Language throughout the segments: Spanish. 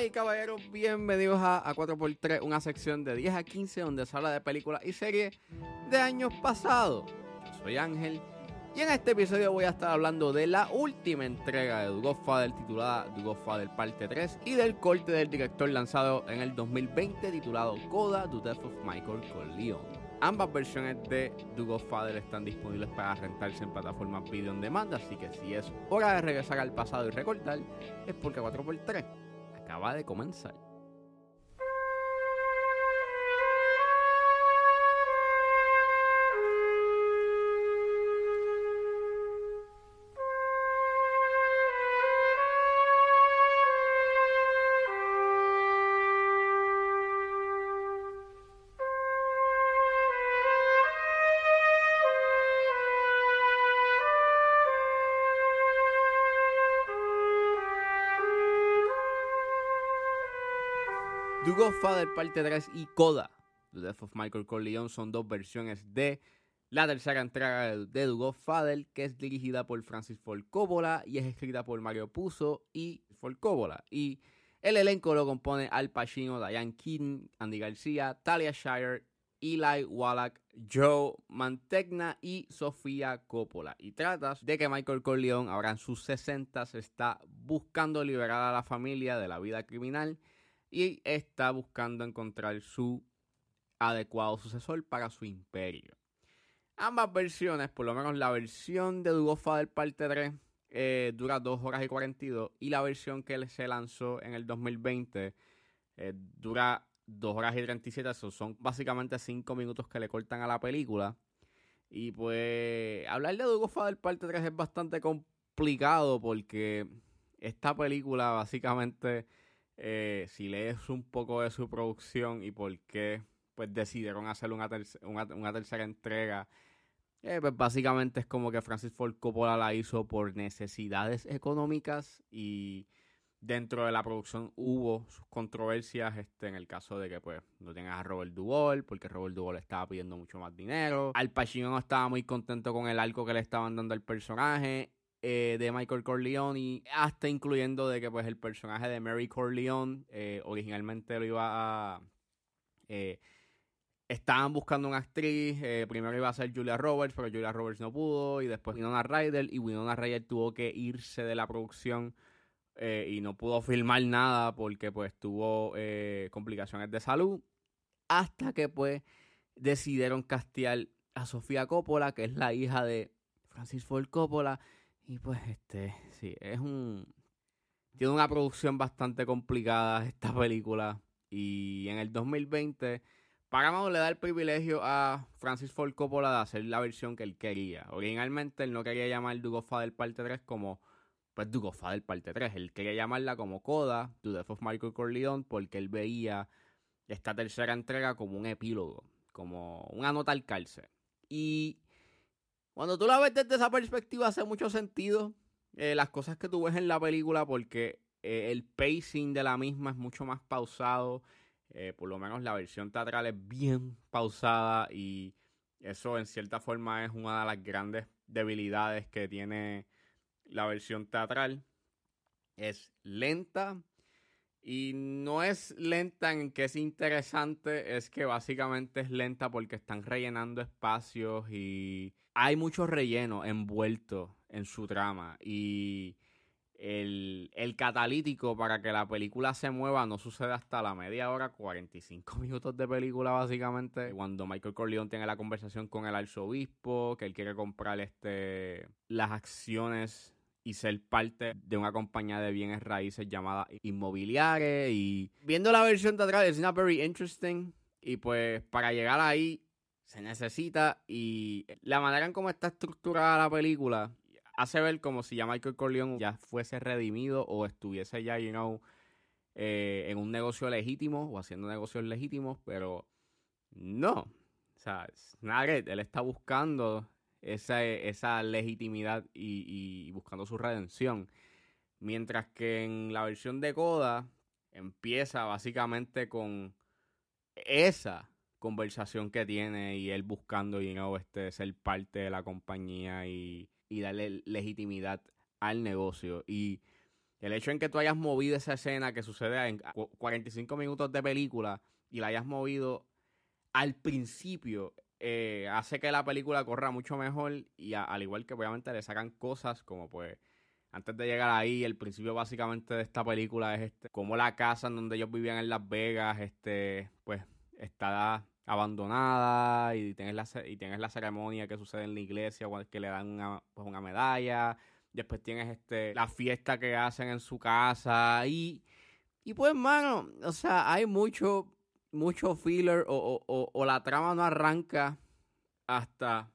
Damas y caballeros, bienvenidos a, a 4x3, una sección de 10 a 15 donde se habla de películas y series de años pasados. Soy Ángel y en este episodio voy a estar hablando de la última entrega de The Godfather titulada The Godfather Parte 3 y del corte del director lanzado en el 2020 titulado Coda, The Death of Michael Corleone. Ambas versiones de The Godfather están disponibles para rentarse en plataformas video on demand, así que si es hora de regresar al pasado y recortar, es porque 4x3 acaba de comenzar. The Godfather Parte 3 y Coda, The Death of Michael Corleone, son dos versiones de la tercera entrega de The Godfather, que es dirigida por Francis Ford Coppola y es escrita por Mario Puzo y Ford Coppola. Y el elenco lo compone Al Pacino, Diane Keaton, Andy García, Talia Shire, Eli Wallach, Joe Mantegna y Sofía Coppola. Y tratas de que Michael Corleone, ahora en sus 60, está buscando liberar a la familia de la vida criminal y está buscando encontrar su adecuado sucesor para su imperio. Ambas versiones, por lo menos la versión de The del parte 3 eh, dura 2 horas y 42 y la versión que se lanzó en el 2020 eh, dura 2 horas y 37, eso son básicamente 5 minutos que le cortan a la película. Y pues hablar de The del parte 3 es bastante complicado porque esta película básicamente eh, si lees un poco de su producción y por qué pues decidieron hacer una, una, tercera entrega, eh, pues básicamente es como que Francis Ford Coppola la hizo por necesidades económicas y dentro de la producción hubo sus controversias este, en el caso de que pues no tengas a Robert Duvall porque Robert Duvall estaba pidiendo mucho más dinero. Al Pacino no estaba muy contento con el arco que le estaban dando al personaje eh, de Michael Corleone, hasta incluyendo de que pues el personaje de Mary Corleone eh, originalmente lo iba a... Eh, estaban buscando una actriz, primero iba a ser Julia Roberts, pero Julia Roberts no pudo, y después Winona Ryder, y Winona Ryder tuvo que irse de la producción y no pudo filmar nada porque pues tuvo complicaciones de salud, hasta que pues decidieron castear a Sofía Coppola, que es la hija de Francis Ford Coppola, y pues este, sí, es un... Tiene una producción bastante complicada esta película. Y en el 2020, Paramount le da el privilegio a Francis Ford Coppola de hacer la versión que él quería. Originalmente él no quería llamar Dugo del Parte 3 como pues Dugo del Parte 3. Él quería llamarla como Coda, The Death of Michael Corleone, porque él veía esta tercera entrega como un epílogo, como una nota al cárcel. Y cuando tú la ves desde esa perspectiva hace mucho sentido eh, las cosas que tú ves en la película porque eh, el pacing de la misma es mucho más pausado. Eh, por lo menos la versión teatral es bien pausada y eso en cierta forma es una de las grandes debilidades que tiene la versión teatral. Es lenta, y no es lenta en que es interesante, es que básicamente es lenta porque están rellenando espacios y hay mucho relleno envuelto en su trama. Y el, el, catalítico para que la película se mueva no sucede hasta la media hora, 45 minutos de película básicamente. Cuando Michael Corleone tiene la conversación con el arzobispo, que él quiere comprar este, las acciones y ser parte de una compañía de bienes raíces llamada Inmobiliares. Y viendo la versión teatral es una very interesting. Y pues para llegar ahí se necesita. Y la manera en cómo está estructurada la película hace ver como si ya Michael Corleone ya fuese redimido o estuviese ya, you know, eh, en un negocio legítimo o haciendo negocios legítimos, pero no. O sea, nada él está buscando esa, esa legitimidad y, buscando su redención. Mientras que en la versión de Coda empieza básicamente con esa conversación que tiene y él buscando you know, este, ser parte de la compañía y, y darle legitimidad al negocio. Y el hecho en que tú hayas movido esa escena que sucede en 45 minutos de película y la hayas movido al principio eh, hace que la película corra mucho mejor y al igual que obviamente le sacan cosas como pues antes de llegar ahí, el principio básicamente de esta película es este, como la casa en donde ellos vivían en Las Vegas, este, pues está abandonada y tienes la, y tienes la ceremonia que sucede en la iglesia que le dan una, pues una medalla. Después tienes este, la fiesta que hacen en su casa y, y pues, mano, o sea, hay mucho, mucho filler o, o, o, la trama no arranca hasta,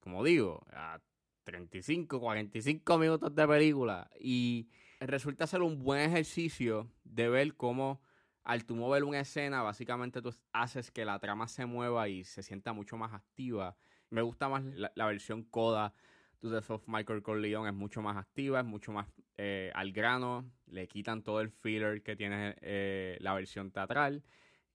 como digo, a 35, 45 minutos de película y resulta ser un buen ejercicio de ver cómo al tú mover una escena, básicamente tú haces que la trama se mueva y se sienta mucho más activa. Me gusta más la, versión Coda to the of Michael Corleone, es mucho más activa, es mucho más eh, al grano, le quitan todo el filler que tiene eh, la versión teatral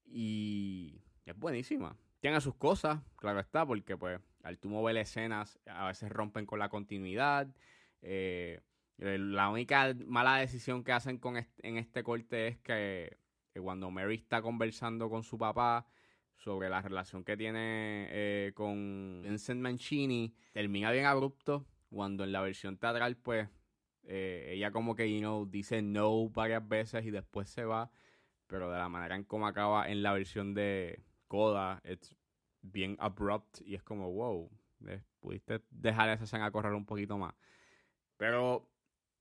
y es buenísima. Tiene sus cosas, claro está, porque pues al tú mover escenas a veces rompen con la continuidad. Eh, la única mala decisión que hacen con en este corte es que, cuando Mary está conversando con su papá sobre la relación que tiene eh, con Vincent Mancini, termina bien abrupto, cuando en la versión teatral, pues, eh, ella como que, you know, dice no varias veces y después se va, pero de la manera en cómo acaba en la versión de, Coda, es bien abrupt y es como, wow, eh, pudiste dejar esa escena correr un poquito más. Pero,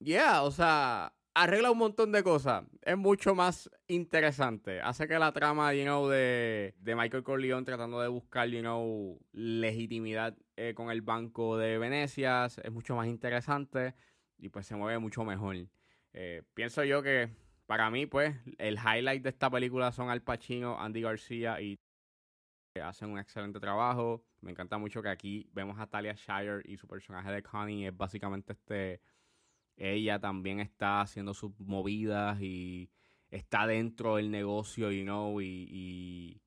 yeah, o sea, arregla un montón de cosas. Es mucho más interesante. Hace que la trama, you know, de, de Michael Corleone tratando de buscar, you know, legitimidad eh, con el Banco de Venecia es mucho más interesante y pues se mueve mucho mejor. Eh, pienso yo que para mí, pues, el highlight de esta película son Al Pacino, Andy García y hacen un excelente trabajo. Me encanta mucho que aquí vemos a Talia Shire y su personaje de Connie es básicamente este. Ella también está haciendo sus movidas y está dentro del negocio, you know, y,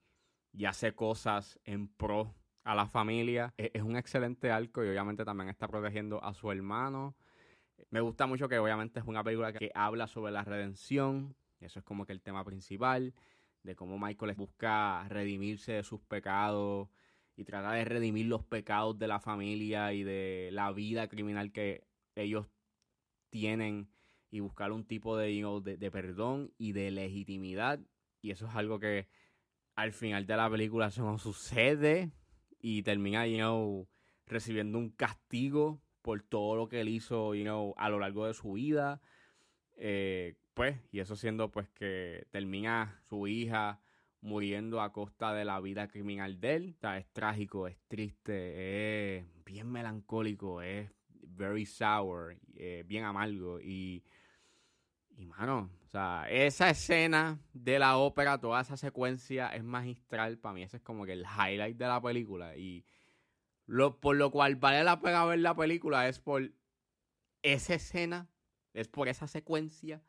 y, hace cosas en pro a la familia. Es, es, un excelente arco y obviamente también está protegiendo a su hermano. Me gusta mucho que obviamente es una película que habla sobre la redención. Eso es como que el tema principal de cómo Michael busca redimirse de sus pecados y trata de redimir los pecados de la familia y de la vida criminal que ellos tienen y buscar un tipo de, de, perdón y de legitimidad. Y eso es algo que al final de la película eso no sucede y termina you recibiendo un castigo por todo lo que él hizo you a lo largo de su vida. Eh, pues, y eso siendo pues que termina su hija muriendo a costa de la vida criminal de él. O sea, es trágico, es triste, es bien melancólico, es very sour, eh, bien amargo. Y, y, mano, o sea, esa escena de la ópera, toda esa secuencia es magistral. Para mí ese es como que el highlight de la película. Y lo, por lo cual vale la pena ver la película es por esa escena, es por esa secuencia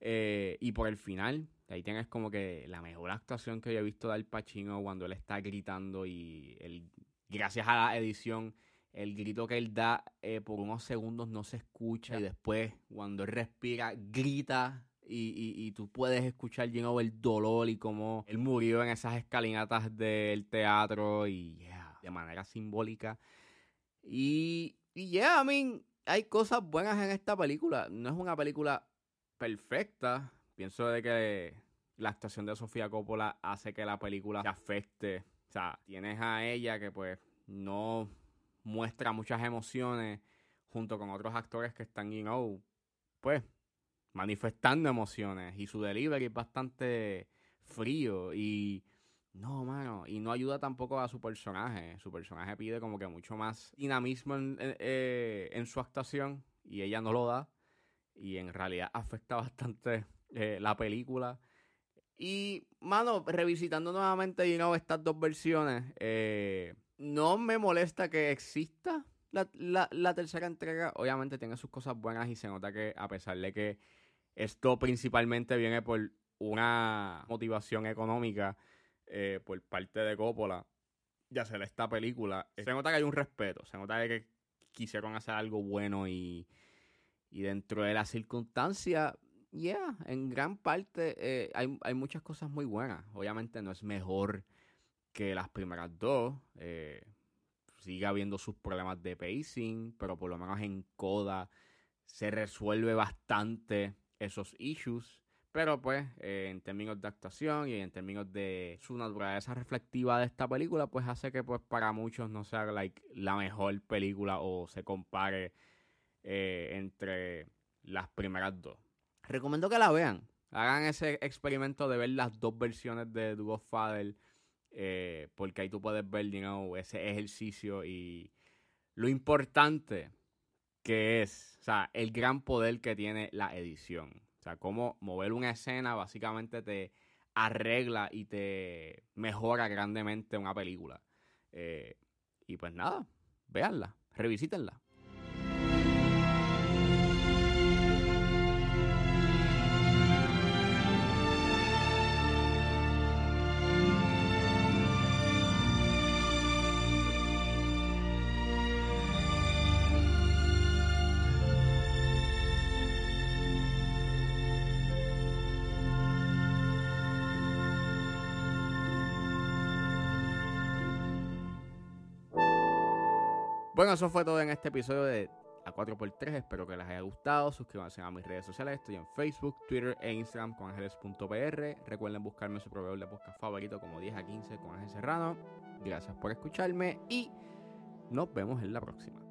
eh, y por el final, ahí tienes como que la mejor actuación que yo he visto de Al Pacino cuando él está gritando y él, gracias a la edición, el grito que él da eh, por unos segundos no se escucha y después cuando él respira, grita y, y, tú puedes escuchar lleno el dolor y cómo él murió en esas escalinatas del teatro y de manera simbólica. Y, y yeah, I mean, hay cosas buenas en esta película. No es una película perfecta. Pienso de que la actuación de Sofía Coppola hace que la película se afecte. O sea, tienes a ella que pues no muestra muchas emociones junto con otros actores que están, you know, pues manifestando emociones y su delivery es bastante frío y no, mano, y no ayuda tampoco a su personaje. Su personaje pide como que mucho más dinamismo en, eh, en su actuación y ella no lo da y en realidad afecta bastante eh, la película. Y, mano, revisitando nuevamente you know, estas dos versiones, eh, no me molesta que exista la, la, tercera entrega. Obviamente tiene sus cosas buenas y se nota que a pesar de que esto principalmente viene por una motivación económica eh, por parte de Coppola de hacer esta película, se nota que hay un respeto, se nota que quisieron hacer algo bueno y Y dentro de la circunstancia, yeah, en gran parte eh, hay, hay, muchas cosas muy buenas. Obviamente no es mejor que las primeras dos. Eh, sigue habiendo sus problemas de pacing, pero por lo menos en Coda se resuelve bastante esos issues. Pero pues, eh, en términos de actuación y en términos de su naturaleza reflectiva de esta película, pues hace que pues para muchos no sea like, la mejor película o se compare eh, entre las primeras dos. Recomiendo que la vean. Hagan ese experimento de ver las dos versiones de The Godfather. Eh, porque ahí tú puedes ver, you ese ejercicio y lo importante que es, o sea, el gran poder que tiene la edición. O sea, cómo mover una escena básicamente te arregla y te mejora grandemente una película. Eh, y pues nada, véanla, revisítenla. Bueno, eso fue todo en este episodio de A 4x3. Espero que les haya gustado. Suscríbanse a mis redes sociales. Estoy en Facebook, Twitter e Instagram con ángeles.pr. Recuerden buscarme su proveedor de podcast favorito como 10 a 15 con Ángel Serrano. Gracias por escucharme y nos vemos en la próxima.